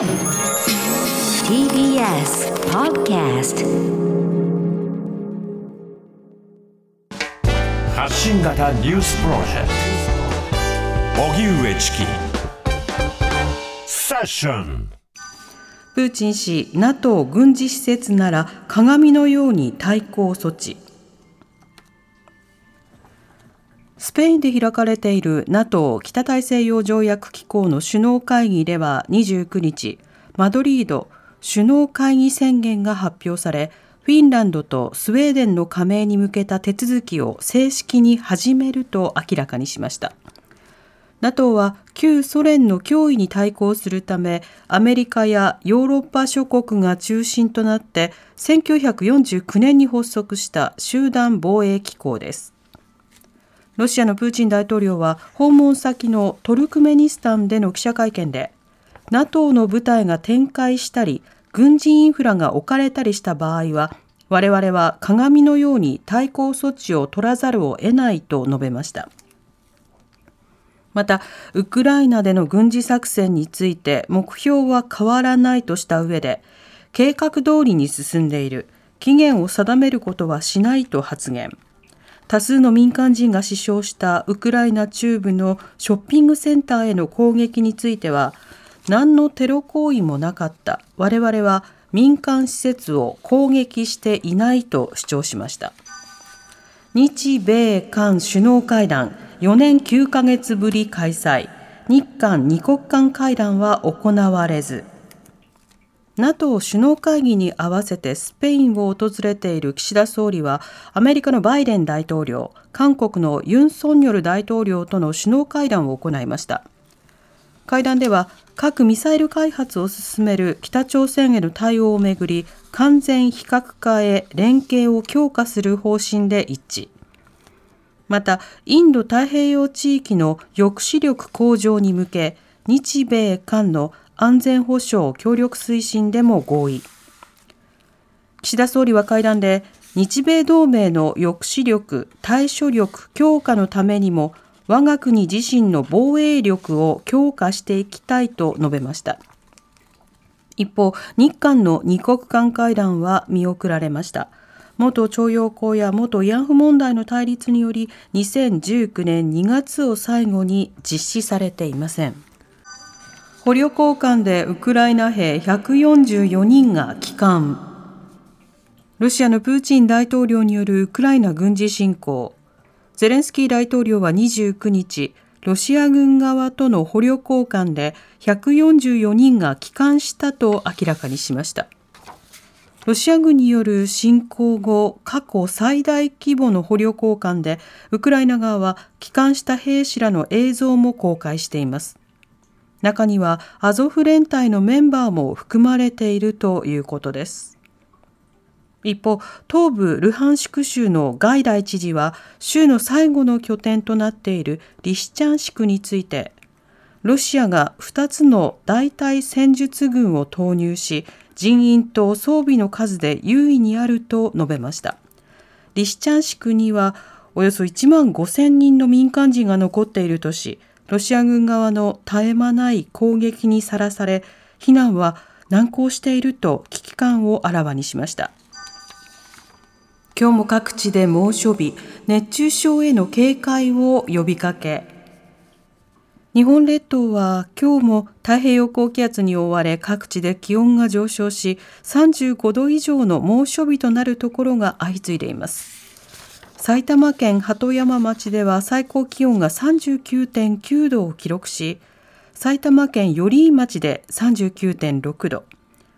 TBS Podcast 発信型ニュースプロジェクト。荻上チキ。セッション。プーチン氏 NATO 軍事施設なら鏡のように対抗措置スペインで開かれている NATO 北大西洋条約機構の首脳会議では29日マドリード首脳会議宣言が発表されフィンランドとスウェーデンの加盟に向けた手続きを正式に始めると明らかにしました。NATO は旧ソ連の脅威に対抗するためアメリカやヨーロッパ諸国が中心となって1949年に発足した集団防衛機構です。ロシアのプーチン大統領は訪問先のトルクメニスタンでの記者会見で NATO の部隊が展開したり軍事インフラが置かれたりした場合は我々は鏡のように対抗措置を取らざるを得ないと述べました。またウクライナでの軍事作戦について目標は変わらないとした上で計画通りに進んでいる。期限を定めることはしないと発言。多数の民間人が死傷したウクライナ中部のショッピングセンターへの攻撃については何のテロ行為もなかった。我々は民間施設を攻撃していないと主張しました。日米韓首脳会談4年9ヶ月ぶり開催。日韓二国間会談は行われず。NATO 首脳会議に合わせてスペインを訪れている岸田総理はアメリカのバイデン大統領韓国のユン・ソンニョル大統領との首脳会談を行いました。会談では核・ミサイル開発を進める北朝鮮への対応をめぐり完全非核化へ連携を強化する方針で一致。またインド太平洋地域の抑止力向上に向け日米韓の安全保障協力推進でも合意岸田総理は会談で日米同盟の抑止力対処力強化のためにも我が国自身の防衛力を強化していきたいと述べました。一方、日韓の二国間会談は見送られました。元徴用工や元慰安婦問題の対立により2019年2月を最後に実施されていません。捕虜交換でウクライナ兵144人が帰還。ロシアのプーチン大統領によるウクライナ軍事侵攻。ゼレンスキー大統領は29日、ロシア軍側との捕虜交換で144人が帰還したと明らかにしました。ロシア軍による侵攻後、過去最大規模の捕虜交換で、ウクライナ側は帰還した兵士らの映像も公開しています。中にはアゾフ連隊のメンバーも含まれているということです。一方、東部ルハンシク州のガイダイ知事は、州の最後の拠点となっているリシチャンシクについて、ロシアが2つの大隊戦術軍を投入し、人員と装備の数で優位にあると述べました。リシチャンシクには、およそ1万5千人の民間人が残っているとし、ロシア軍側の絶え間ない攻撃にさらされ、避難は難航していると危機感をあらわにしました。今日も各地で猛暑日、熱中症への警戒を呼びかけ、日本列島は今日も太平洋高気圧に覆われ各地で気温が上昇し35度以上の猛暑日となるところが相次いでいます埼玉県鳩山町では最高気温が39.9度を記録し埼玉県寄居町で39.6度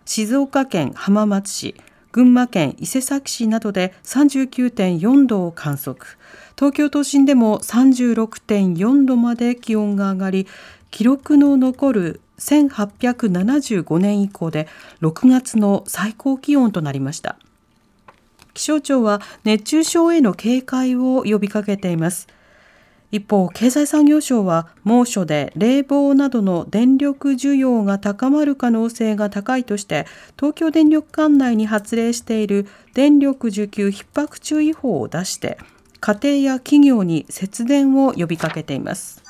静岡県浜松市群馬県伊勢崎市などで39.4度を観測。東京都心でも36.4度まで気温が上がり記録の残る1875年以降で6月の最高気温となりました。気象庁は熱中症への警戒を呼びかけています。一方、経済産業省は猛暑で冷房などの電力需要が高まる可能性が高いとして東京電力管内に発令している電力需給逼迫注意報を出して家庭や企業に節電を呼びかけています。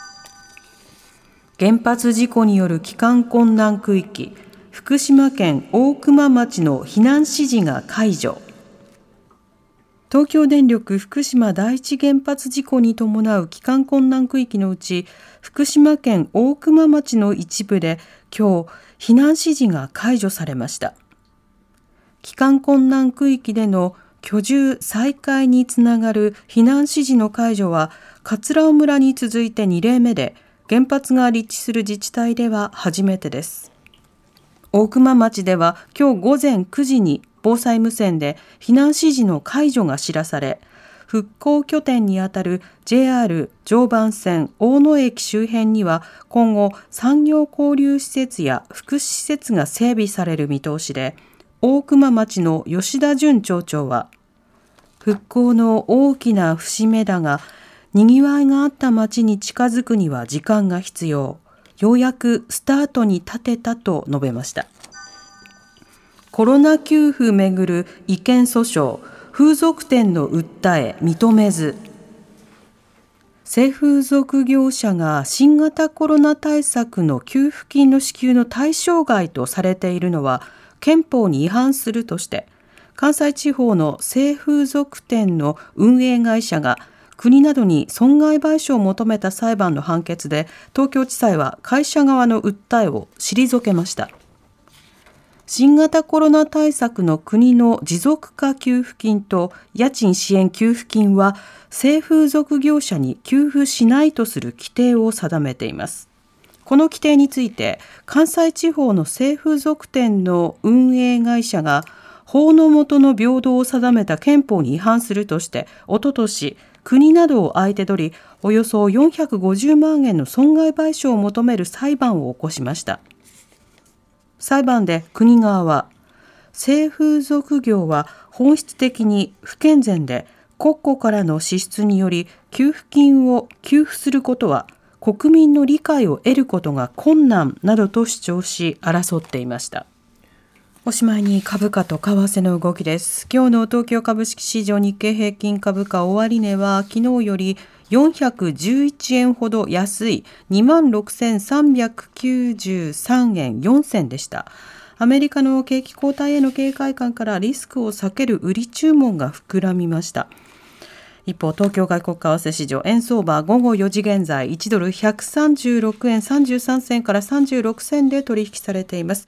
原発事故による帰還困難区域福島県大熊町の避難指示が解除。東京電力福島第一原発事故に伴う帰還困難区域のうち福島県大熊町の一部で今日避難指示が解除されました。帰還困難区域での居住再開につながる避難指示の解除は桂尾村に続いて2例目で原発が立地する自治体では初めてです。大熊町では今日午前9時に防災無線で避難指示の解除が知らされ復興拠点にあたる JR 常磐線大野駅周辺には今後産業交流施設や福祉施設が整備される見通しで大熊町の吉田淳町長は復興の大きな節目だがにぎわいがあった町に近づくには時間が必要。ようやくスタートに立てたと述べました。コロナ給付めぐる違憲訴訟風俗店の訴え認めず性風俗業者が新型コロナ対策の給付金の支給の対象外とされているのは憲法に違反するとして関西地方の性風俗店の運営会社が国などに損害賠償を求めた裁判の判決で東京地裁は会社側の訴えを退けました。新型コロナ対策の国の持続化給付金と家賃支援給付金は性風俗業者に給付しないとする規定を定めています。この規定について関西地方の性風俗店の運営会社が法の下の平等を定めた憲法に違反するとしておととし国などを相手取りおよそ450万円の損害賠償を求める裁判を起こしました。裁判で国側は性風俗業は本質的に不健全で国庫からの支出により給付金を給付することは国民の理解を得ることが困難などと主張し争っていました。おしまいに株価と為替の動きです。今日の東京株式市場日経平均株価終値は昨日より411円ほど安い26,393円4銭でした。アメリカの景気後退への警戒感からリスクを避ける売り注文が膨らみました。一方、東京外国為替市場、円相場午後4時現在、1ドル136円33銭から36銭で取引されています。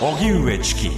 荻上チキ